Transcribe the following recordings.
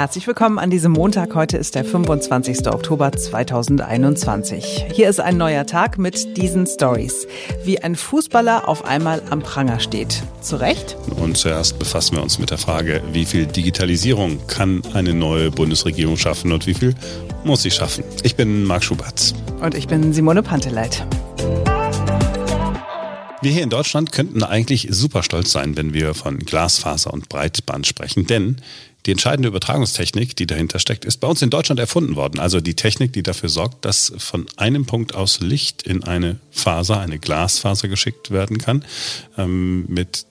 Herzlich willkommen an diesem Montag. Heute ist der 25. Oktober 2021. Hier ist ein neuer Tag mit diesen Stories. Wie ein Fußballer auf einmal am Pranger steht. Zu Recht? Und zuerst befassen wir uns mit der Frage, wie viel Digitalisierung kann eine neue Bundesregierung schaffen und wie viel muss sie schaffen? Ich bin Marc Schubert. Und ich bin Simone Panteleit. Wir hier in Deutschland könnten eigentlich super stolz sein, wenn wir von Glasfaser und Breitband sprechen, denn die entscheidende Übertragungstechnik, die dahinter steckt, ist bei uns in Deutschland erfunden worden. Also die Technik, die dafür sorgt, dass von einem Punkt aus Licht in eine Faser, eine Glasfaser geschickt werden kann. Ähm, mit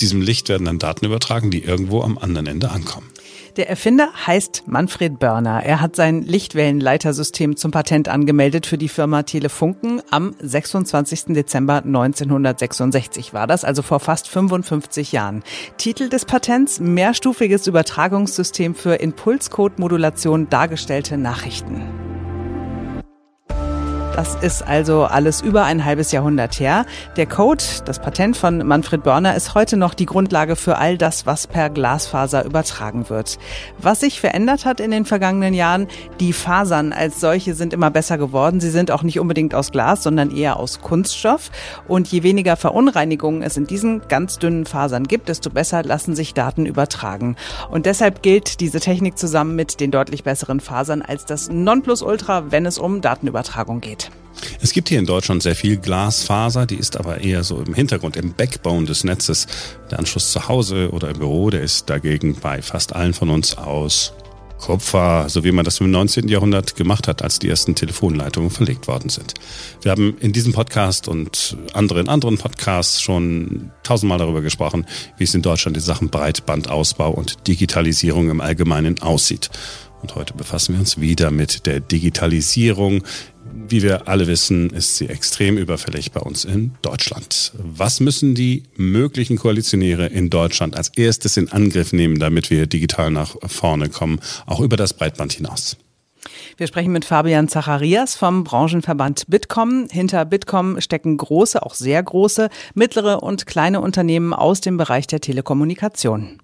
diesem Licht werden dann Daten übertragen, die irgendwo am anderen Ende ankommen. Der Erfinder heißt Manfred Börner. Er hat sein Lichtwellenleitersystem zum Patent angemeldet für die Firma Telefunken. Am 26. Dezember 1966 war das, also vor fast 55 Jahren. Titel des Patents Mehrstufiges Übertragungssystem für Impulscode-Modulation dargestellte Nachrichten. Das ist also alles über ein halbes Jahrhundert her. Der Code, das Patent von Manfred Börner, ist heute noch die Grundlage für all das, was per Glasfaser übertragen wird. Was sich verändert hat in den vergangenen Jahren, die Fasern als solche sind immer besser geworden. Sie sind auch nicht unbedingt aus Glas, sondern eher aus Kunststoff. Und je weniger Verunreinigungen es in diesen ganz dünnen Fasern gibt, desto besser lassen sich Daten übertragen. Und deshalb gilt diese Technik zusammen mit den deutlich besseren Fasern als das Nonplusultra, wenn es um Datenübertragung geht. Es gibt hier in Deutschland sehr viel Glasfaser, die ist aber eher so im Hintergrund, im Backbone des Netzes. Der Anschluss zu Hause oder im Büro, der ist dagegen bei fast allen von uns aus Kupfer, so wie man das im 19. Jahrhundert gemacht hat, als die ersten Telefonleitungen verlegt worden sind. Wir haben in diesem Podcast und anderen anderen Podcasts schon tausendmal darüber gesprochen, wie es in Deutschland in Sachen Breitbandausbau und Digitalisierung im Allgemeinen aussieht. Und heute befassen wir uns wieder mit der Digitalisierung, wie wir alle wissen, ist sie extrem überfällig bei uns in Deutschland. Was müssen die möglichen Koalitionäre in Deutschland als erstes in Angriff nehmen, damit wir digital nach vorne kommen, auch über das Breitband hinaus? Wir sprechen mit Fabian Zacharias vom Branchenverband Bitkom. Hinter Bitkom stecken große, auch sehr große, mittlere und kleine Unternehmen aus dem Bereich der Telekommunikation.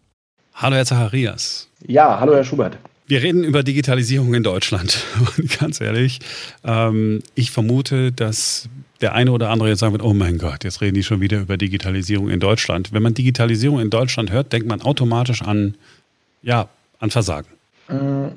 Hallo, Herr Zacharias. Ja, hallo, Herr Schubert. Wir reden über Digitalisierung in Deutschland. Und ganz ehrlich, ähm, ich vermute, dass der eine oder andere jetzt sagen wird, oh mein Gott, jetzt reden die schon wieder über Digitalisierung in Deutschland. Wenn man Digitalisierung in Deutschland hört, denkt man automatisch an, ja, an Versagen. Mm,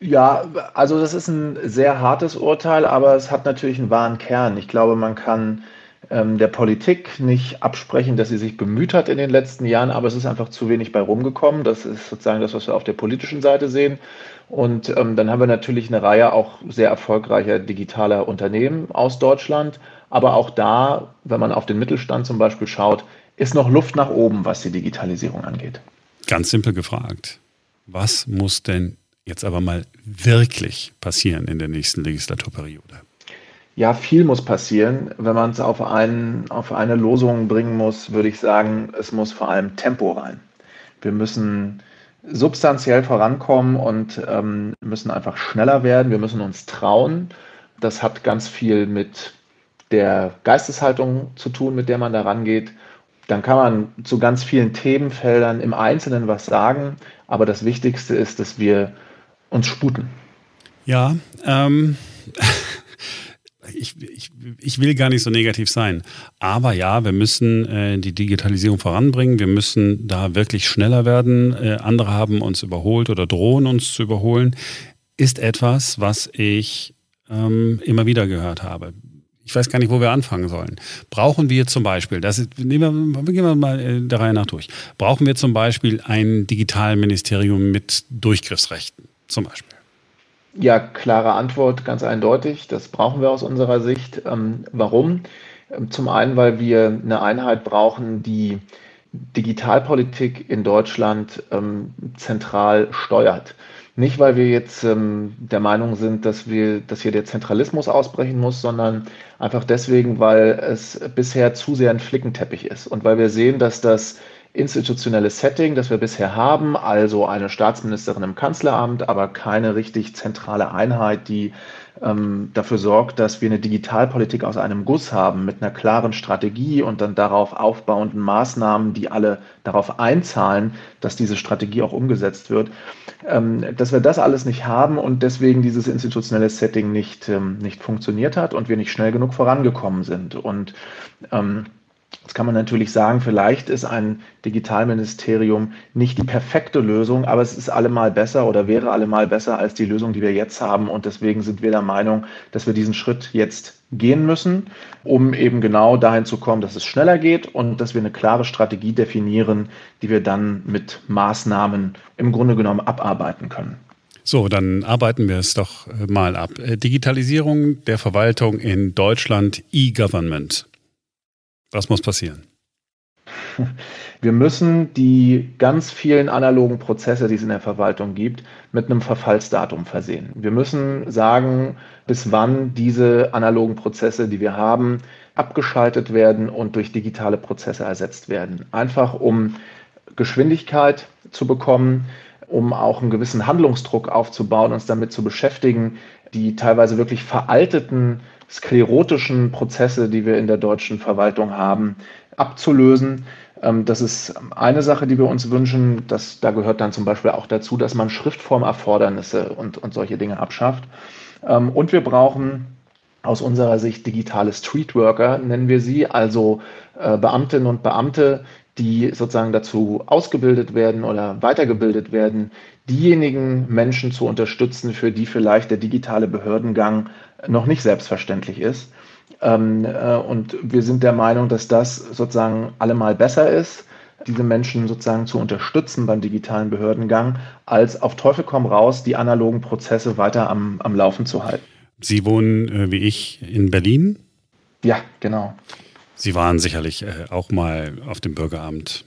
ja, also das ist ein sehr hartes Urteil, aber es hat natürlich einen wahren Kern. Ich glaube, man kann ähm, der Politik nicht absprechen, dass sie sich bemüht hat in den letzten Jahren, aber es ist einfach zu wenig bei rumgekommen. Das ist sozusagen das, was wir auf der politischen Seite sehen. Und ähm, dann haben wir natürlich eine Reihe auch sehr erfolgreicher digitaler Unternehmen aus Deutschland. Aber auch da, wenn man auf den Mittelstand zum Beispiel schaut, ist noch Luft nach oben, was die Digitalisierung angeht. Ganz simpel gefragt. Was muss denn jetzt aber mal wirklich passieren in der nächsten Legislaturperiode? Ja, viel muss passieren. Wenn man es auf, auf eine Losung bringen muss, würde ich sagen, es muss vor allem Tempo rein. Wir müssen substanziell vorankommen und ähm, müssen einfach schneller werden. Wir müssen uns trauen. Das hat ganz viel mit der Geisteshaltung zu tun, mit der man da rangeht. Dann kann man zu ganz vielen Themenfeldern im Einzelnen was sagen, aber das Wichtigste ist, dass wir uns sputen. Ja, ähm, ich, ich, ich will gar nicht so negativ sein. Aber ja, wir müssen äh, die Digitalisierung voranbringen. Wir müssen da wirklich schneller werden. Äh, andere haben uns überholt oder drohen uns zu überholen. Ist etwas, was ich ähm, immer wieder gehört habe. Ich weiß gar nicht, wo wir anfangen sollen. Brauchen wir zum Beispiel, das ist, nehmen wir, gehen wir mal äh, der Reihe nach durch. Brauchen wir zum Beispiel ein Digitalministerium mit Durchgriffsrechten? Zum Beispiel. Ja, klare Antwort, ganz eindeutig. Das brauchen wir aus unserer Sicht. Ähm, warum? Ähm, zum einen, weil wir eine Einheit brauchen, die Digitalpolitik in Deutschland ähm, zentral steuert. Nicht, weil wir jetzt ähm, der Meinung sind, dass wir, dass hier der Zentralismus ausbrechen muss, sondern einfach deswegen, weil es bisher zu sehr ein Flickenteppich ist und weil wir sehen, dass das institutionelles Setting, das wir bisher haben, also eine Staatsministerin im Kanzleramt, aber keine richtig zentrale Einheit, die ähm, dafür sorgt, dass wir eine Digitalpolitik aus einem Guss haben mit einer klaren Strategie und dann darauf aufbauenden Maßnahmen, die alle darauf einzahlen, dass diese Strategie auch umgesetzt wird, ähm, dass wir das alles nicht haben und deswegen dieses institutionelle Setting nicht, ähm, nicht funktioniert hat und wir nicht schnell genug vorangekommen sind. Und ähm, Jetzt kann man natürlich sagen, vielleicht ist ein Digitalministerium nicht die perfekte Lösung, aber es ist allemal besser oder wäre allemal besser als die Lösung, die wir jetzt haben. Und deswegen sind wir der Meinung, dass wir diesen Schritt jetzt gehen müssen, um eben genau dahin zu kommen, dass es schneller geht und dass wir eine klare Strategie definieren, die wir dann mit Maßnahmen im Grunde genommen abarbeiten können. So, dann arbeiten wir es doch mal ab. Digitalisierung der Verwaltung in Deutschland, E-Government. Was muss passieren? Wir müssen die ganz vielen analogen Prozesse, die es in der Verwaltung gibt, mit einem Verfallsdatum versehen. Wir müssen sagen, bis wann diese analogen Prozesse, die wir haben, abgeschaltet werden und durch digitale Prozesse ersetzt werden. Einfach um Geschwindigkeit zu bekommen, um auch einen gewissen Handlungsdruck aufzubauen, uns damit zu beschäftigen, die teilweise wirklich veralteten sklerotischen Prozesse, die wir in der deutschen Verwaltung haben, abzulösen. Ähm, das ist eine Sache, die wir uns wünschen. Das, da gehört dann zum Beispiel auch dazu, dass man Schriftformerfordernisse und, und solche Dinge abschafft. Ähm, und wir brauchen aus unserer Sicht digitale Streetworker, nennen wir sie, also äh, Beamtinnen und Beamte, die sozusagen dazu ausgebildet werden oder weitergebildet werden, diejenigen Menschen zu unterstützen, für die vielleicht der digitale Behördengang noch nicht selbstverständlich ist. Ähm, äh, und wir sind der Meinung, dass das sozusagen allemal besser ist, diese Menschen sozusagen zu unterstützen beim digitalen Behördengang, als auf Teufel komm raus, die analogen Prozesse weiter am, am Laufen zu halten. Sie wohnen äh, wie ich in Berlin? Ja, genau. Sie waren sicherlich äh, auch mal auf dem Bürgeramt.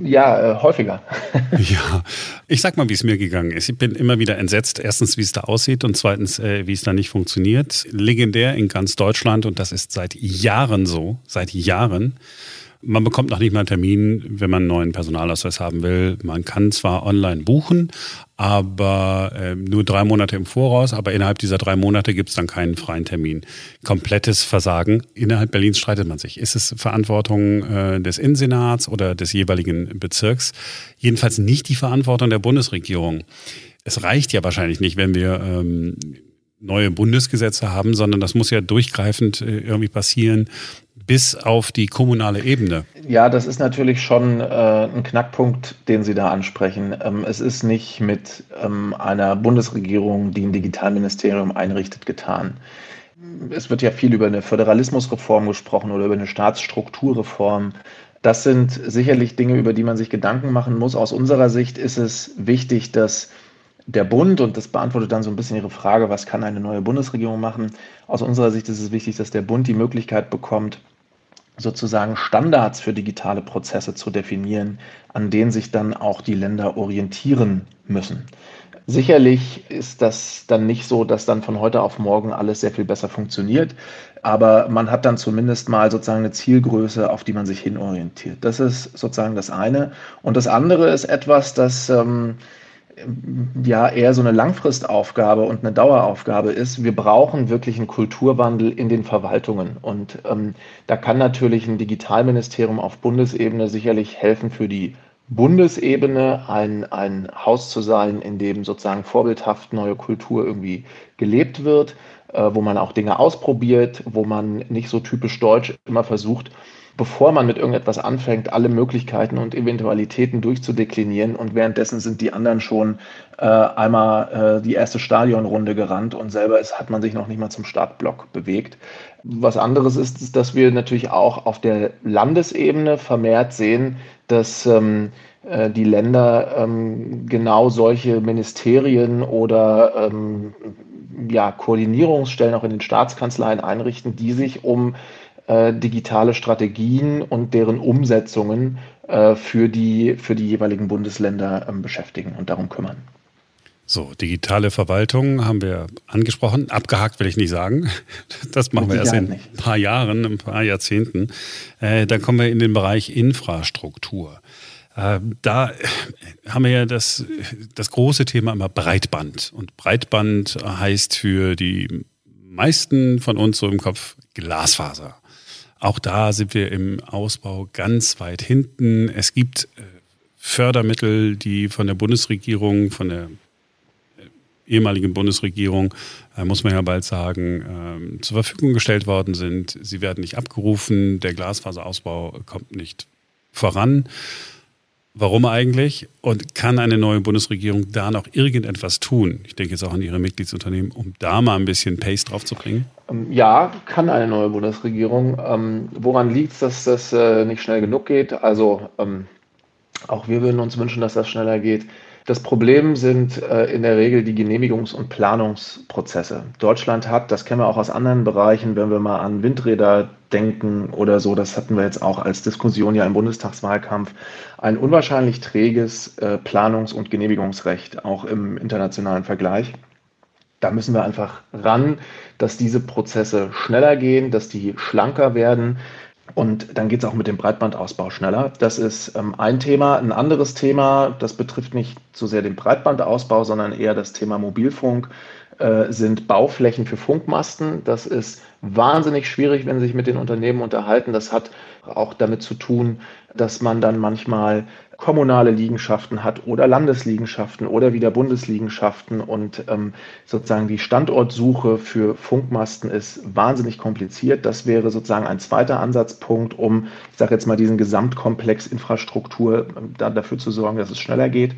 Ja, äh, häufiger. ja, ich sag mal, wie es mir gegangen ist. Ich bin immer wieder entsetzt. Erstens, wie es da aussieht und zweitens, äh, wie es da nicht funktioniert. Legendär in ganz Deutschland und das ist seit Jahren so, seit Jahren. Man bekommt noch nicht mal einen Termin, wenn man einen neuen Personalausweis haben will. Man kann zwar online buchen, aber äh, nur drei Monate im Voraus, aber innerhalb dieser drei Monate gibt es dann keinen freien Termin. Komplettes Versagen. Innerhalb Berlins streitet man sich. Ist es Verantwortung äh, des Innensenats oder des jeweiligen Bezirks? Jedenfalls nicht die Verantwortung der Bundesregierung. Es reicht ja wahrscheinlich nicht, wenn wir ähm, neue Bundesgesetze haben, sondern das muss ja durchgreifend äh, irgendwie passieren bis auf die kommunale Ebene. Ja, das ist natürlich schon äh, ein Knackpunkt, den Sie da ansprechen. Ähm, es ist nicht mit ähm, einer Bundesregierung, die ein Digitalministerium einrichtet, getan. Es wird ja viel über eine Föderalismusreform gesprochen oder über eine Staatsstrukturreform. Das sind sicherlich Dinge, über die man sich Gedanken machen muss. Aus unserer Sicht ist es wichtig, dass der Bund, und das beantwortet dann so ein bisschen Ihre Frage, was kann eine neue Bundesregierung machen? Aus unserer Sicht ist es wichtig, dass der Bund die Möglichkeit bekommt, sozusagen Standards für digitale Prozesse zu definieren, an denen sich dann auch die Länder orientieren müssen. Sicherlich ist das dann nicht so, dass dann von heute auf morgen alles sehr viel besser funktioniert, aber man hat dann zumindest mal sozusagen eine Zielgröße, auf die man sich hinorientiert. Das ist sozusagen das eine. Und das andere ist etwas, das ähm, ja eher so eine Langfristaufgabe und eine Daueraufgabe ist. Wir brauchen wirklich einen Kulturwandel in den Verwaltungen. Und ähm, da kann natürlich ein Digitalministerium auf Bundesebene sicherlich helfen für die Bundesebene ein, ein Haus zu sein, in dem sozusagen vorbildhaft neue Kultur irgendwie gelebt wird, äh, wo man auch Dinge ausprobiert, wo man nicht so typisch deutsch immer versucht, bevor man mit irgendetwas anfängt, alle Möglichkeiten und Eventualitäten durchzudeklinieren und währenddessen sind die anderen schon äh, einmal äh, die erste Stadionrunde gerannt und selber ist, hat man sich noch nicht mal zum Startblock bewegt. Was anderes ist, ist dass wir natürlich auch auf der Landesebene vermehrt sehen, dass ähm, äh, die Länder ähm, genau solche Ministerien oder ähm, ja, Koordinierungsstellen auch in den Staatskanzleien einrichten, die sich um äh, digitale Strategien und deren Umsetzungen äh, für, die, für die jeweiligen Bundesländer ähm, beschäftigen und darum kümmern. So, digitale Verwaltung haben wir angesprochen. Abgehakt will ich nicht sagen. Das machen wir erst in ein paar Jahren, ein paar Jahrzehnten. Äh, dann kommen wir in den Bereich Infrastruktur. Äh, da haben wir ja das, das große Thema immer Breitband. Und Breitband heißt für die meisten von uns so im Kopf Glasfaser. Auch da sind wir im Ausbau ganz weit hinten. Es gibt äh, Fördermittel, die von der Bundesregierung, von der ehemaligen Bundesregierung, äh, muss man ja bald sagen, äh, zur Verfügung gestellt worden sind. Sie werden nicht abgerufen, der Glasfaserausbau kommt nicht voran. Warum eigentlich? Und kann eine neue Bundesregierung da noch irgendetwas tun? Ich denke jetzt auch an ihre Mitgliedsunternehmen, um da mal ein bisschen Pace drauf zu bringen. Ähm, ja, kann eine neue Bundesregierung. Ähm, woran liegt es, dass das äh, nicht schnell genug geht? Also ähm, auch wir würden uns wünschen, dass das schneller geht. Das Problem sind äh, in der Regel die Genehmigungs- und Planungsprozesse. Deutschland hat, das kennen wir auch aus anderen Bereichen, wenn wir mal an Windräder denken oder so, das hatten wir jetzt auch als Diskussion ja im Bundestagswahlkampf, ein unwahrscheinlich träges äh, Planungs- und Genehmigungsrecht, auch im internationalen Vergleich. Da müssen wir einfach ran, dass diese Prozesse schneller gehen, dass die schlanker werden. Und dann geht es auch mit dem Breitbandausbau schneller. Das ist ähm, ein Thema. Ein anderes Thema, das betrifft nicht so sehr den Breitbandausbau, sondern eher das Thema Mobilfunk, äh, sind Bauflächen für Funkmasten. Das ist wahnsinnig schwierig, wenn Sie sich mit den Unternehmen unterhalten. Das hat auch damit zu tun, dass man dann manchmal kommunale Liegenschaften hat oder Landesliegenschaften oder wieder Bundesliegenschaften und ähm, sozusagen die Standortsuche für Funkmasten ist wahnsinnig kompliziert. Das wäre sozusagen ein zweiter Ansatzpunkt, um, ich sage jetzt mal, diesen Gesamtkomplex Infrastruktur da, dafür zu sorgen, dass es schneller geht.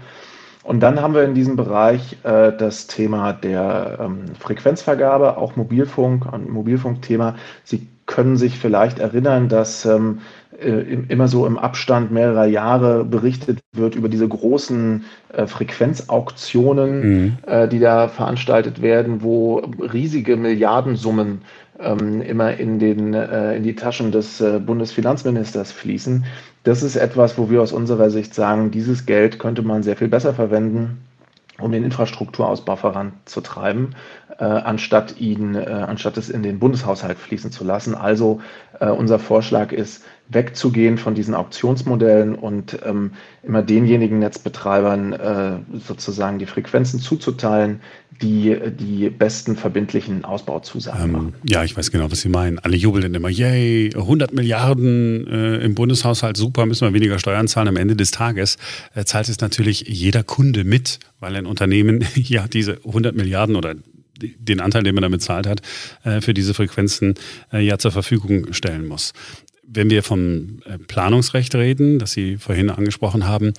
Und dann haben wir in diesem Bereich äh, das Thema der ähm, Frequenzvergabe, auch Mobilfunk, ein Mobilfunkthema. Sie können sich vielleicht erinnern, dass ähm, äh, immer so im Abstand mehrerer Jahre berichtet wird über diese großen äh, Frequenzauktionen, mhm. äh, die da veranstaltet werden, wo riesige Milliardensummen ähm, immer in, den, äh, in die Taschen des äh, Bundesfinanzministers fließen. Das ist etwas, wo wir aus unserer Sicht sagen, dieses Geld könnte man sehr viel besser verwenden um den Infrastrukturausbau voranzutreiben, äh, anstatt ihn, äh, anstatt es in den Bundeshaushalt fließen zu lassen. Also äh, unser Vorschlag ist, wegzugehen von diesen Auktionsmodellen und ähm, immer denjenigen Netzbetreibern äh, sozusagen die Frequenzen zuzuteilen, die die besten verbindlichen Ausbauzusagen ähm, machen. Ja, ich weiß genau, was Sie meinen. Alle jubeln immer, yay, 100 Milliarden äh, im Bundeshaushalt, super, müssen wir weniger Steuern zahlen. Am Ende des Tages äh, zahlt es natürlich jeder Kunde mit, weil ein Unternehmen ja diese 100 Milliarden oder den Anteil, den man damit zahlt hat, äh, für diese Frequenzen äh, ja zur Verfügung stellen muss wenn wir vom äh, Planungsrecht reden, das Sie vorhin angesprochen haben,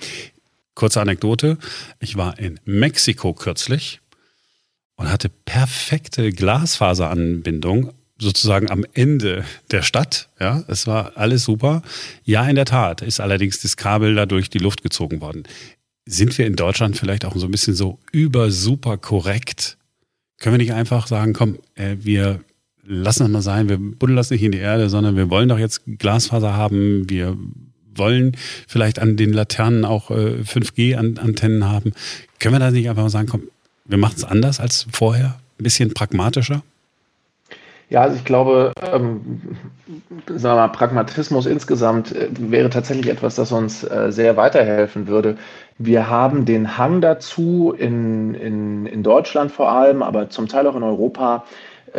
kurze Anekdote. Ich war in Mexiko kürzlich und hatte perfekte Glasfaseranbindung sozusagen am Ende der Stadt. Ja, es war alles super. Ja, in der Tat ist allerdings das Kabel da durch die Luft gezogen worden. Sind wir in Deutschland vielleicht auch so ein bisschen so über super korrekt? Können wir nicht einfach sagen, komm, äh, wir lassen das mal sein, wir buddeln das nicht in die Erde, sondern wir wollen doch jetzt Glasfaser haben, wir wollen vielleicht an den Laternen auch äh, 5G-Antennen haben. Können wir da nicht einfach mal sagen, komm, wir machen es anders als vorher, ein bisschen pragmatischer? Ja, also ich glaube, ähm, sagen wir mal, Pragmatismus insgesamt äh, wäre tatsächlich etwas, das uns äh, sehr weiterhelfen würde. Wir haben den Hang dazu, in, in, in Deutschland vor allem, aber zum Teil auch in Europa,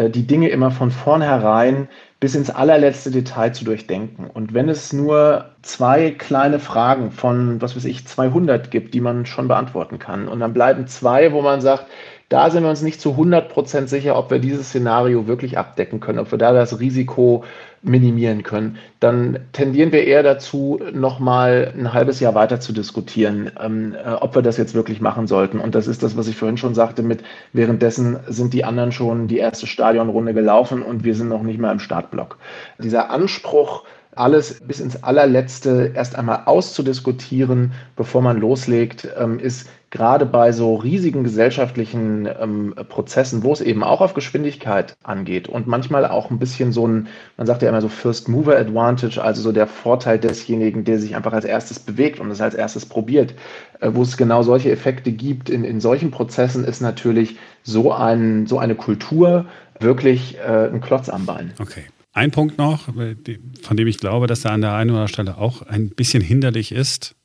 die Dinge immer von vornherein bis ins allerletzte Detail zu durchdenken. Und wenn es nur zwei kleine Fragen von, was weiß ich, 200 gibt, die man schon beantworten kann, und dann bleiben zwei, wo man sagt, da sind wir uns nicht zu 100% sicher, ob wir dieses Szenario wirklich abdecken können, ob wir da das Risiko minimieren können, dann tendieren wir eher dazu, nochmal ein halbes Jahr weiter zu diskutieren, ähm, äh, ob wir das jetzt wirklich machen sollten. Und das ist das, was ich vorhin schon sagte, mit währenddessen sind die anderen schon die erste Stadionrunde gelaufen und wir sind noch nicht mal im Startblock. Dieser Anspruch, alles bis ins allerletzte erst einmal auszudiskutieren, bevor man loslegt, ähm, ist gerade bei so riesigen gesellschaftlichen ähm, Prozessen, wo es eben auch auf Geschwindigkeit angeht und manchmal auch ein bisschen so ein, man sagt ja immer so First Mover Advantage, also so der Vorteil desjenigen, der sich einfach als erstes bewegt und es als erstes probiert, äh, wo es genau solche Effekte gibt. In, in solchen Prozessen ist natürlich so, ein, so eine Kultur wirklich äh, ein Klotz am Bein. Okay. Ein Punkt noch, von dem ich glaube, dass er an der einen oder anderen Stelle auch ein bisschen hinderlich ist,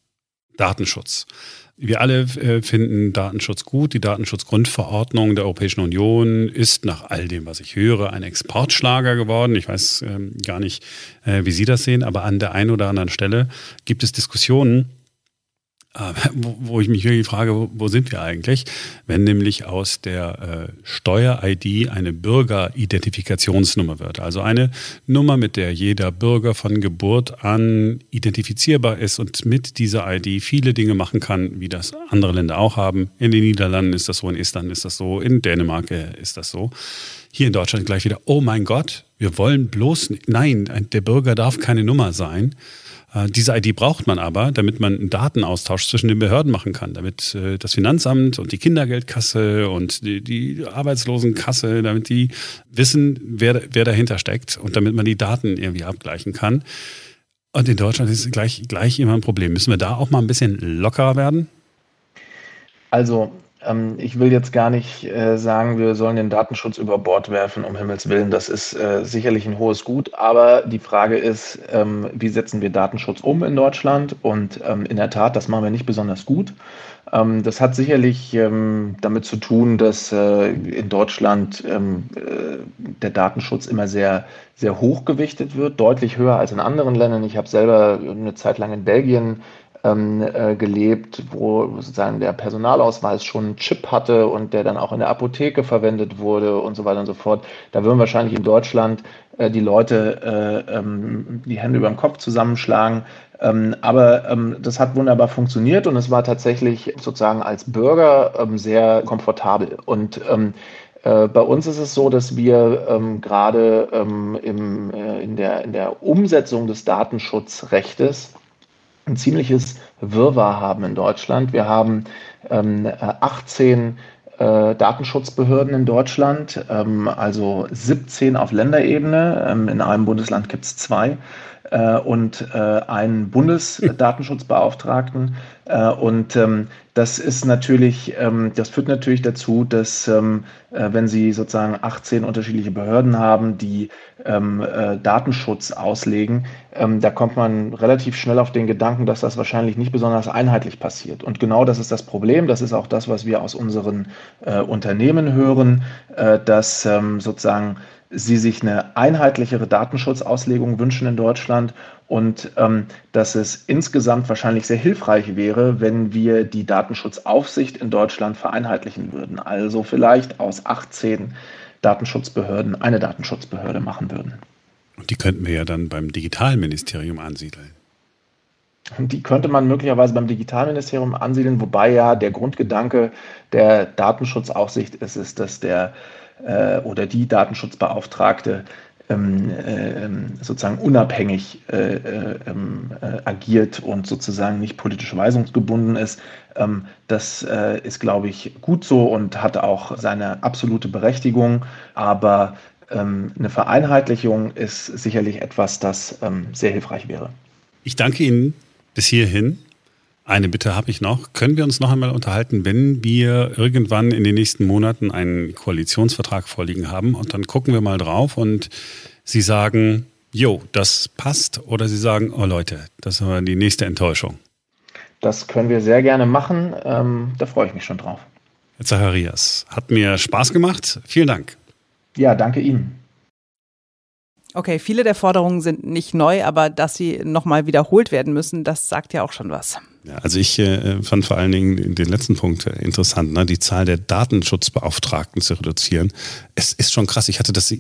Datenschutz. Wir alle äh, finden Datenschutz gut. Die Datenschutzgrundverordnung der Europäischen Union ist nach all dem, was ich höre, ein Exportschlager geworden. Ich weiß ähm, gar nicht, äh, wie Sie das sehen, aber an der einen oder anderen Stelle gibt es Diskussionen, wo, ich mich wirklich frage, wo, sind wir eigentlich? Wenn nämlich aus der äh, Steuer-ID eine Bürgeridentifikationsnummer wird. Also eine Nummer, mit der jeder Bürger von Geburt an identifizierbar ist und mit dieser ID viele Dinge machen kann, wie das andere Länder auch haben. In den Niederlanden ist das so, in Estland ist das so, in Dänemark äh, ist das so. Hier in Deutschland gleich wieder, oh mein Gott, wir wollen bloß, nein, der Bürger darf keine Nummer sein. Äh, diese ID braucht man aber, damit man einen Datenaustausch zwischen den Behörden machen kann, damit äh, das Finanzamt und die Kindergeldkasse und die, die Arbeitslosenkasse, damit die wissen, wer, wer dahinter steckt und damit man die Daten irgendwie abgleichen kann. Und in Deutschland ist gleich, gleich immer ein Problem. Müssen wir da auch mal ein bisschen lockerer werden? Also ähm, ich will jetzt gar nicht äh, sagen, wir sollen den Datenschutz über Bord werfen, um Himmels Willen. Das ist äh, sicherlich ein hohes Gut. Aber die Frage ist, ähm, wie setzen wir Datenschutz um in Deutschland? Und ähm, in der Tat, das machen wir nicht besonders gut. Ähm, das hat sicherlich ähm, damit zu tun, dass äh, in Deutschland ähm, äh, der Datenschutz immer sehr, sehr hoch gewichtet wird, deutlich höher als in anderen Ländern. Ich habe selber eine Zeit lang in Belgien ähm, äh, gelebt, wo sozusagen der Personalausweis schon einen Chip hatte und der dann auch in der Apotheke verwendet wurde und so weiter und so fort. Da würden wahrscheinlich in Deutschland äh, die Leute äh, ähm, die Hände über den Kopf zusammenschlagen. Ähm, aber ähm, das hat wunderbar funktioniert und es war tatsächlich sozusagen als Bürger ähm, sehr komfortabel. Und ähm, äh, bei uns ist es so, dass wir ähm, gerade ähm, äh, in, der, in der Umsetzung des Datenschutzrechtes ein ziemliches Wirrwarr haben in Deutschland. Wir haben ähm, 18 äh, Datenschutzbehörden in Deutschland, ähm, also 17 auf Länderebene. Ähm, in einem Bundesland gibt es zwei äh, und äh, einen Bundesdatenschutzbeauftragten. Äh, und ähm, das ist natürlich, ähm, das führt natürlich dazu, dass ähm, äh, wenn Sie sozusagen 18 unterschiedliche Behörden haben, die ähm, äh, Datenschutz auslegen, ähm, da kommt man relativ schnell auf den Gedanken, dass das wahrscheinlich nicht besonders einheitlich passiert. Und genau das ist das Problem. Das ist auch das, was wir aus unseren äh, Unternehmen hören, dass ähm, sozusagen sie sich eine einheitlichere Datenschutzauslegung wünschen in Deutschland und ähm, dass es insgesamt wahrscheinlich sehr hilfreich wäre, wenn wir die Datenschutzaufsicht in Deutschland vereinheitlichen würden. Also vielleicht aus 18 Datenschutzbehörden eine Datenschutzbehörde machen würden. Und die könnten wir ja dann beim Digitalministerium ansiedeln. Die könnte man möglicherweise beim Digitalministerium ansiedeln, wobei ja der Grundgedanke der Datenschutzaufsicht ist, ist dass der äh, oder die Datenschutzbeauftragte ähm, äh, sozusagen unabhängig äh, äh, ähm, äh, agiert und sozusagen nicht politisch weisungsgebunden ist. Ähm, das äh, ist, glaube ich, gut so und hat auch seine absolute Berechtigung. Aber ähm, eine Vereinheitlichung ist sicherlich etwas, das ähm, sehr hilfreich wäre. Ich danke Ihnen bis hierhin. Eine Bitte habe ich noch. Können wir uns noch einmal unterhalten, wenn wir irgendwann in den nächsten Monaten einen Koalitionsvertrag vorliegen haben und dann gucken wir mal drauf und Sie sagen, jo, das passt oder Sie sagen, oh Leute, das war die nächste Enttäuschung. Das können wir sehr gerne machen. Ähm, da freue ich mich schon drauf. Herr Zacharias, hat mir Spaß gemacht. Vielen Dank. Ja, danke Ihnen. Okay, viele der Forderungen sind nicht neu, aber dass sie nochmal wiederholt werden müssen, das sagt ja auch schon was. Ja, also ich äh, fand vor allen Dingen den letzten Punkt äh, interessant, ne? die Zahl der Datenschutzbeauftragten zu reduzieren. Es ist schon krass. Ich hatte das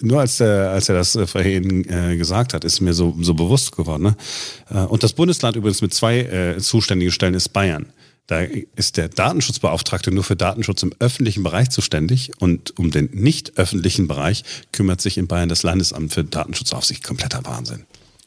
nur als, der, als er das äh, vorhin äh, gesagt hat, ist mir so, so bewusst geworden. Ne? Äh, und das Bundesland übrigens mit zwei äh, zuständigen Stellen ist Bayern. Da ist der Datenschutzbeauftragte nur für Datenschutz im öffentlichen Bereich zuständig und um den nicht öffentlichen Bereich kümmert sich in Bayern das Landesamt für Datenschutzaufsicht. Kompletter Wahnsinn.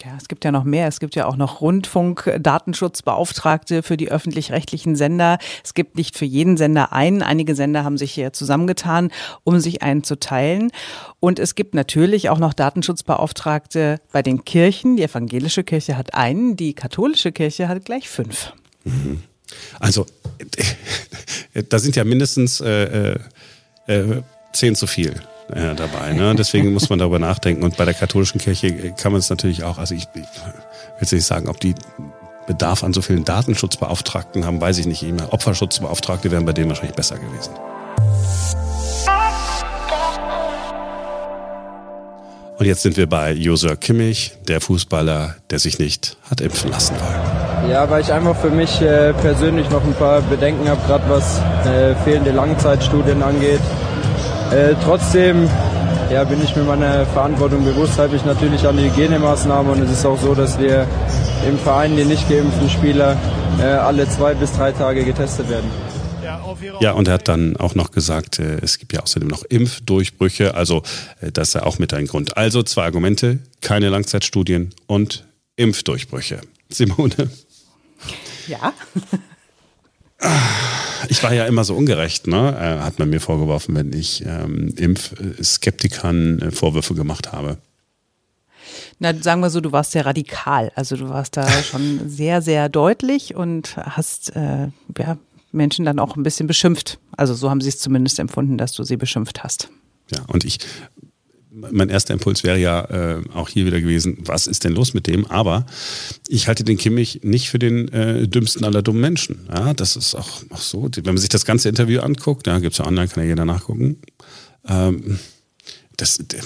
Ja, es gibt ja noch mehr. Es gibt ja auch noch Rundfunkdatenschutzbeauftragte für die öffentlich-rechtlichen Sender. Es gibt nicht für jeden Sender einen. Einige Sender haben sich hier zusammengetan, um sich einen zu teilen. Und es gibt natürlich auch noch Datenschutzbeauftragte bei den Kirchen. Die evangelische Kirche hat einen, die katholische Kirche hat gleich fünf. Mhm. Also, da sind ja mindestens äh, äh, äh zehn zu viel äh, dabei. Ne? Deswegen muss man darüber nachdenken. Und bei der katholischen Kirche kann man es natürlich auch, also ich, ich will jetzt nicht sagen, ob die Bedarf an so vielen Datenschutzbeauftragten haben, weiß ich nicht. Opferschutzbeauftragte wären bei denen wahrscheinlich besser gewesen. Und jetzt sind wir bei Josua Kimmich, der Fußballer, der sich nicht hat impfen lassen wollen. Ja, weil ich einfach für mich äh, persönlich noch ein paar Bedenken habe, gerade was äh, fehlende Langzeitstudien angeht. Äh, trotzdem ja, bin ich mir meiner Verantwortung bewusst, halte ich natürlich an die Hygienemaßnahmen und es ist auch so, dass wir im Verein die nicht geimpften Spieler äh, alle zwei bis drei Tage getestet werden. Ja, und er hat dann auch noch gesagt, äh, es gibt ja außerdem noch Impfdurchbrüche, also äh, das ist ja auch mit ein Grund. Also zwei Argumente, keine Langzeitstudien und Impfdurchbrüche. Simone? Ja. Ich war ja immer so ungerecht, ne? Äh, hat man mir vorgeworfen, wenn ich ähm, Impfskeptikern äh, Vorwürfe gemacht habe. Na, sagen wir so, du warst sehr radikal. Also du warst da schon sehr, sehr deutlich und hast äh, ja, Menschen dann auch ein bisschen beschimpft. Also so haben sie es zumindest empfunden, dass du sie beschimpft hast. Ja, und ich mein erster Impuls wäre ja äh, auch hier wieder gewesen, was ist denn los mit dem? Aber ich halte den Kimmich nicht für den äh, dümmsten aller dummen Menschen. Ja, das ist auch, auch so. Wenn man sich das ganze Interview anguckt, ja, gibt es ja online, kann ja jeder nachgucken. Ähm, das, der,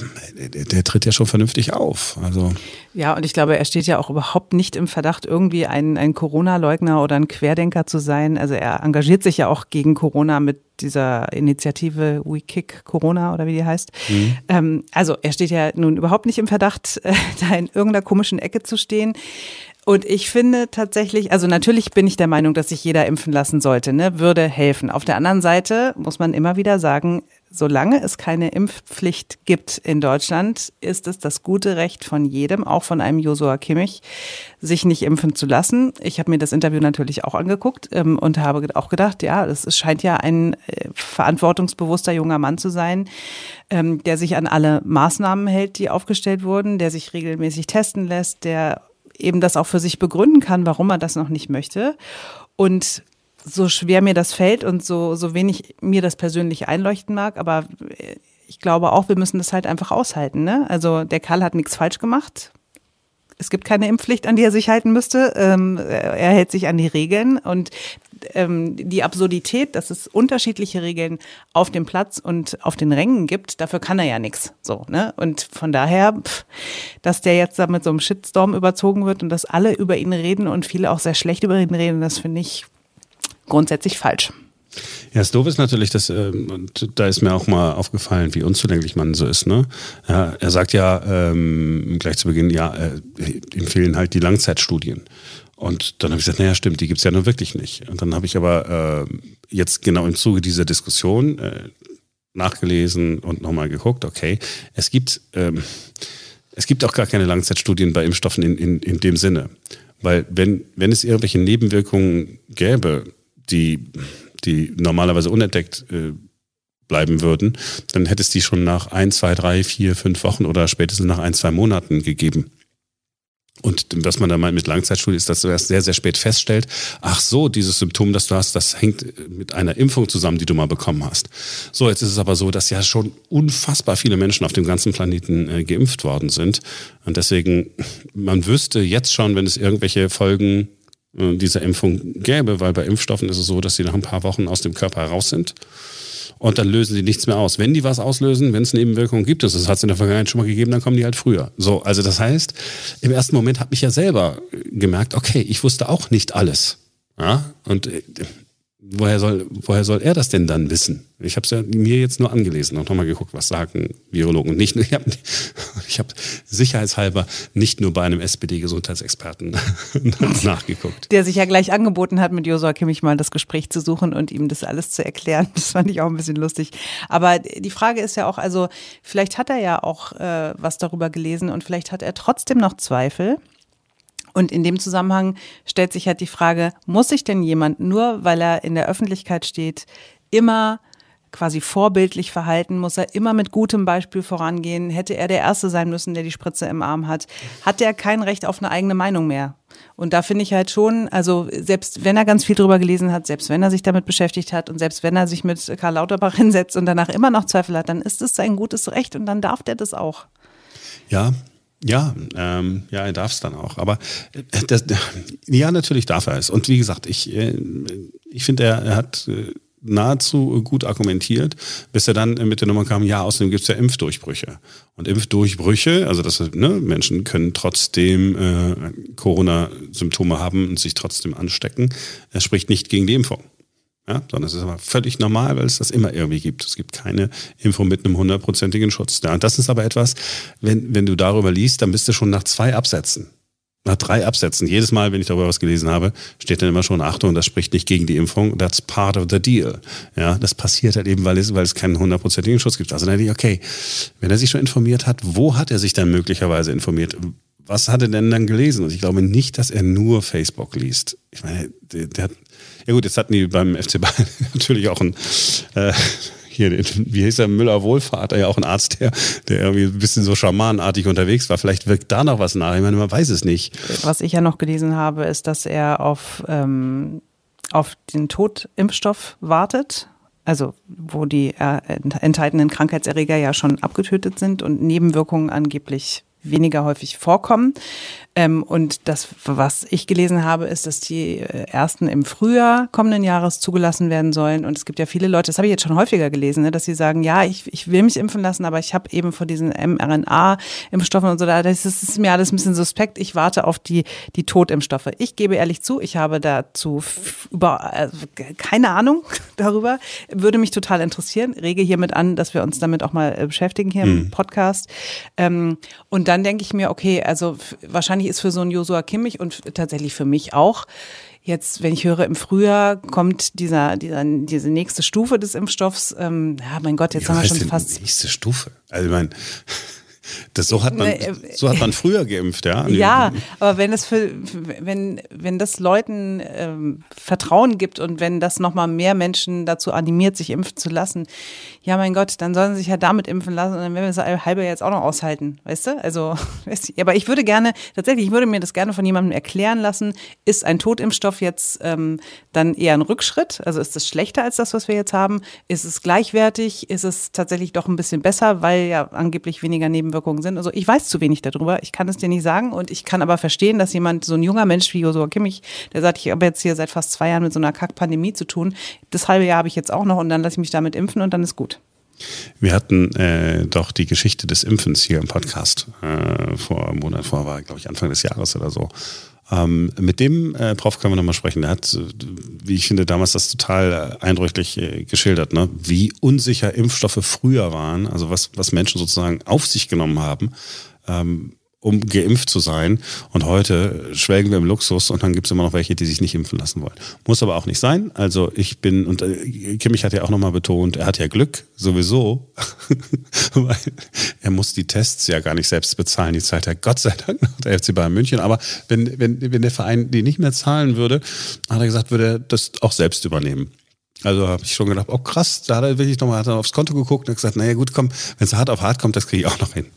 der, der, tritt ja schon vernünftig auf. Also ja, und ich glaube, er steht ja auch überhaupt nicht im Verdacht, irgendwie ein, ein Corona-Leugner oder ein Querdenker zu sein. Also er engagiert sich ja auch gegen Corona mit dieser Initiative We Kick Corona oder wie die heißt. Mhm. Ähm, also er steht ja nun überhaupt nicht im Verdacht, äh, da in irgendeiner komischen Ecke zu stehen. Und ich finde tatsächlich, also natürlich bin ich der Meinung, dass sich jeder impfen lassen sollte, ne, würde helfen. Auf der anderen Seite muss man immer wieder sagen, solange es keine Impfpflicht gibt in Deutschland, ist es das gute Recht von jedem, auch von einem Josua Kimmich, sich nicht impfen zu lassen. Ich habe mir das Interview natürlich auch angeguckt ähm, und habe auch gedacht, ja, es scheint ja ein äh, verantwortungsbewusster junger Mann zu sein, ähm, der sich an alle Maßnahmen hält, die aufgestellt wurden, der sich regelmäßig testen lässt, der eben das auch für sich begründen kann, warum er das noch nicht möchte. Und so schwer mir das fällt und so, so wenig mir das persönlich einleuchten mag, aber ich glaube auch, wir müssen das halt einfach aushalten. Ne? Also der Karl hat nichts falsch gemacht. Es gibt keine Impfpflicht, an die er sich halten müsste. Ähm, er hält sich an die Regeln und ähm, die Absurdität, dass es unterschiedliche Regeln auf dem Platz und auf den Rängen gibt, dafür kann er ja nichts. So, ne? Und von daher, pff, dass der jetzt da mit so einem Shitstorm überzogen wird und dass alle über ihn reden und viele auch sehr schlecht über ihn reden, das finde ich grundsätzlich falsch. Ja, das Doof ist natürlich, dass, äh, da ist mir auch mal aufgefallen, wie unzulänglich man so ist. Ne? Ja, er sagt ja ähm, gleich zu Beginn, ja, äh, ihm fehlen halt die Langzeitstudien. Und dann habe ich gesagt, naja, stimmt, die gibt's ja nur wirklich nicht. Und dann habe ich aber äh, jetzt genau im Zuge dieser Diskussion äh, nachgelesen und nochmal geguckt, okay, es gibt, ähm, es gibt auch gar keine Langzeitstudien bei Impfstoffen in, in, in dem Sinne. Weil wenn, wenn es irgendwelche Nebenwirkungen gäbe, die, die normalerweise unentdeckt äh, bleiben würden, dann hätte es die schon nach ein, zwei, drei, vier, fünf Wochen oder spätestens nach ein, zwei Monaten gegeben. Und was man da meint mit Langzeitstudie ist, dass du erst sehr, sehr spät feststellt, ach so, dieses Symptom, das du hast, das hängt mit einer Impfung zusammen, die du mal bekommen hast. So, jetzt ist es aber so, dass ja schon unfassbar viele Menschen auf dem ganzen Planeten äh, geimpft worden sind. Und deswegen, man wüsste jetzt schon, wenn es irgendwelche Folgen äh, dieser Impfung gäbe, weil bei Impfstoffen ist es so, dass sie nach ein paar Wochen aus dem Körper raus sind und dann lösen sie nichts mehr aus. Wenn die was auslösen, wenn es Nebenwirkungen gibt, das hat es in der Vergangenheit schon mal gegeben, dann kommen die halt früher. So, also das heißt, im ersten Moment habe ich ja selber gemerkt, okay, ich wusste auch nicht alles. Ja? Und äh, woher soll, woher soll er das denn dann wissen? Ich habe es ja mir jetzt nur angelesen und nochmal geguckt, was sagen Virologen. Nicht ich habe ich hab sicherheitshalber nicht nur bei einem SPD-Gesundheitsexperten nachgeguckt. Der sich ja gleich angeboten hat, mit Josua Kimmich mal das Gespräch zu suchen und ihm das alles zu erklären. Das fand ich auch ein bisschen lustig. Aber die Frage ist ja auch, also vielleicht hat er ja auch äh, was darüber gelesen und vielleicht hat er trotzdem noch Zweifel Und in dem Zusammenhang stellt sich halt die Frage, muss sich denn jemand nur, weil er in der Öffentlichkeit steht, immer quasi vorbildlich verhalten? Muss er immer mit gutem Beispiel vorangehen? Hätte er der Erste sein müssen, der die Spritze im Arm hat? Hat er kein Recht auf eine eigene Meinung mehr? Und da finde ich halt schon, also selbst wenn er ganz viel drüber gelesen hat, selbst wenn er sich damit beschäftigt hat und selbst wenn er sich mit Karl Lauterbach hinsetzt und danach immer noch Zweifel hat, dann ist es sein gutes Recht und dann darf der das auch. Ja, ja, ähm, ja, er darf es dann auch. Aber äh, das, ja, natürlich darf er es. Und wie gesagt, ich, äh, ich finde, er, er hat äh, nahezu gut argumentiert, bis er dann mit der Nummer kam, ja, außerdem gibt es ja Impfdurchbrüche. Und Impfdurchbrüche, also das ne, Menschen können trotzdem äh, Corona-Symptome haben und sich trotzdem anstecken, er spricht nicht gegen die Impfung. Ja, sondern es ist aber völlig normal, weil es das immer irgendwie gibt. Es gibt keine Impfung mit einem hundertprozentigen Schutz. Ja, und das ist aber etwas, wenn, wenn du darüber liest, dann bist du schon nach zwei Absätzen nach drei Absätzen, jedes Mal, wenn ich darüber was gelesen habe, steht dann immer schon, Achtung, das spricht nicht gegen die Impfung, that's part of the deal. Ja, das passiert halt eben, weil es, weil es keinen hundertprozentigen Schutz gibt. Also dann denke ich, okay, wenn er sich schon informiert hat, wo hat er sich dann möglicherweise informiert? Was hat er denn dann gelesen? Und ich glaube nicht, dass er nur Facebook liest. Ich meine, der, der hat, ja gut, jetzt hatten die beim FC Bayern natürlich auch ein, äh, hier, wie hieß der, Müller Wohlfahrt, ja auch ein Arzt, der, der irgendwie ein bisschen so schamanartig unterwegs war. Vielleicht wirkt da noch was nach. Ich meine, man weiß es nicht. Was ich ja noch gelesen habe, ist, dass er auf, ähm, auf den Totimpfstoff wartet. Also, wo die äh, enthaltenen Krankheitserreger ja schon abgetötet sind und Nebenwirkungen angeblich weniger häufig vorkommen. Ähm, und das, was ich gelesen habe, ist, dass die äh, ersten im Frühjahr kommenden Jahres zugelassen werden sollen. Und es gibt ja viele Leute, das habe ich jetzt schon häufiger gelesen, ne, dass sie sagen, ja, ich, ich will mich impfen lassen, aber ich habe eben vor diesen mRNA-Impfstoffen und so, das ist, das ist mir alles ein bisschen suspekt. Ich warte auf die, die Totimpfstoffe. Ich gebe ehrlich zu, ich habe dazu über, also keine Ahnung darüber. Würde mich total interessieren. Rege hiermit an, dass wir uns damit auch mal äh, beschäftigen hier mhm. im Podcast. Ähm, und dann denke ich mir, okay, also wahrscheinlich ist für so einen Josua Kimmich und tatsächlich für mich auch Jetzt, wenn ich höre, im Frühjahr kommt dieser, dieser, diese nächste Stufe des Impfstoffs. Ähm, ja, mein Gott, jetzt ja, haben wir schon fast. Nächste Stufe. Also, ich meine, das, so, hat man, äh, so hat man früher geimpft, ja. Ja, aber wenn es für, wenn, wenn das Leuten ähm, Vertrauen gibt und wenn das nochmal mehr Menschen dazu animiert, sich impfen zu lassen, ja, mein Gott, dann sollen sie sich ja damit impfen lassen und dann werden wir das halbe jetzt auch noch aushalten, weißt du? Also, aber ich würde gerne, tatsächlich, ich würde mir das gerne von jemandem erklären lassen, ist ein Totimpfstoff jetzt ähm, dann eher ein Rückschritt? Also ist es schlechter als das, was wir jetzt haben? Ist es gleichwertig? Ist es tatsächlich doch ein bisschen besser, weil ja angeblich weniger Nebenwirkungen sind? Also ich weiß zu wenig darüber, ich kann es dir nicht sagen und ich kann aber verstehen, dass jemand, so ein junger Mensch wie Josua Kimmich, der sagt, ich habe jetzt hier seit fast zwei Jahren mit so einer Kackpandemie zu tun, das halbe Jahr habe ich jetzt auch noch und dann lasse ich mich damit impfen und dann ist gut. Wir hatten äh, doch die Geschichte des Impfens hier im Podcast äh, vor einem Monat, vor war, glaube ich, Anfang des Jahres oder so. Ähm, mit dem äh, Prof können wir nochmal sprechen. Der hat, wie ich finde, damals das total äh, eindrücklich äh, geschildert, ne? wie unsicher Impfstoffe früher waren, also was, was Menschen sozusagen auf sich genommen haben. Ähm, um geimpft zu sein. Und heute schwelgen wir im Luxus und dann gibt es immer noch welche, die sich nicht impfen lassen wollen. Muss aber auch nicht sein. Also ich bin, und äh, Kimmich hat ja auch nochmal betont, er hat ja Glück, sowieso, weil er muss die Tests ja gar nicht selbst bezahlen. Die zahlt er Gott sei Dank noch der FC Bayern München. Aber wenn, wenn, wenn der Verein die nicht mehr zahlen würde, hat er gesagt, würde er das auch selbst übernehmen. Also habe ich schon gedacht, oh krass, da hat er wirklich nochmal aufs Konto geguckt und gesagt, naja gut, komm, wenn es hart auf hart kommt, das kriege ich auch noch hin.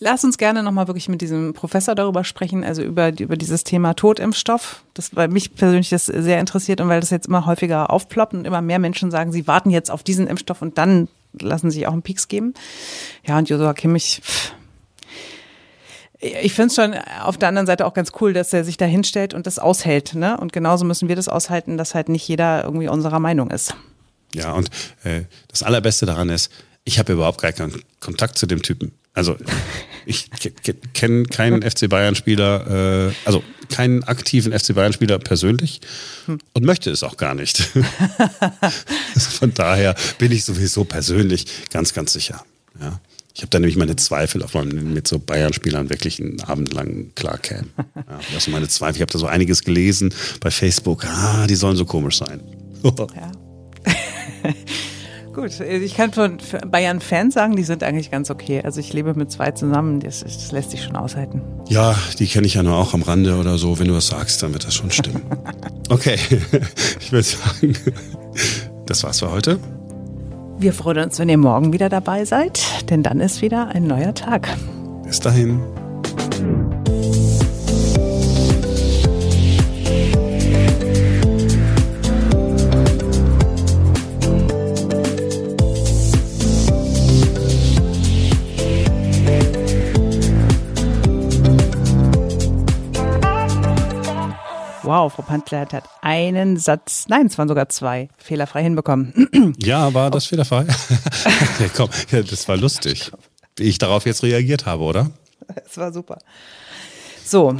Lass uns gerne nochmal wirklich mit diesem Professor darüber sprechen, also über, über dieses Thema Totimpfstoff. Das weil mich persönlich das sehr interessiert und weil das jetzt immer häufiger aufploppt und immer mehr Menschen sagen, sie warten jetzt auf diesen Impfstoff und dann lassen sie sich auch einen Peaks geben. Ja, und Josua Kimmich, pff, ich finde es schon auf der anderen Seite auch ganz cool, dass er sich da hinstellt und das aushält. Ne? Und genauso müssen wir das aushalten, dass halt nicht jeder irgendwie unserer Meinung ist. Ja, und äh, das Allerbeste daran ist, ich habe überhaupt gar keinen Kontakt zu dem Typen. Also ich kenne keinen FC Bayern-Spieler, äh, also keinen aktiven FC Bayern-Spieler persönlich hm. und möchte es auch gar nicht. Von daher bin ich sowieso persönlich ganz, ganz sicher. Ja. Ich habe da nämlich meine Zweifel, ob man mit so Bayern-Spielern wirklich einen Abend lang klar käme. Ja, das sind meine Zweifel. Ich habe da so einiges gelesen bei Facebook. Ah, die sollen so komisch sein. ja. Gut, ich kann von Bayern-Fans sagen, die sind eigentlich ganz okay. Also ich lebe mit zwei zusammen, das, das lässt sich schon aushalten. Ja, die kenne ich ja nur auch am Rande oder so. Wenn du was sagst, dann wird das schon stimmen. Okay, ich würde sagen, das war's für heute. Wir freuen uns, wenn ihr morgen wieder dabei seid, denn dann ist wieder ein neuer Tag. Bis dahin. Wow, Frau Pantler hat einen Satz, nein, es waren sogar zwei, fehlerfrei hinbekommen. Ja, war das fehlerfrei? ja, komm, ja, das war lustig, wie ich darauf jetzt reagiert habe, oder? Es war super. So.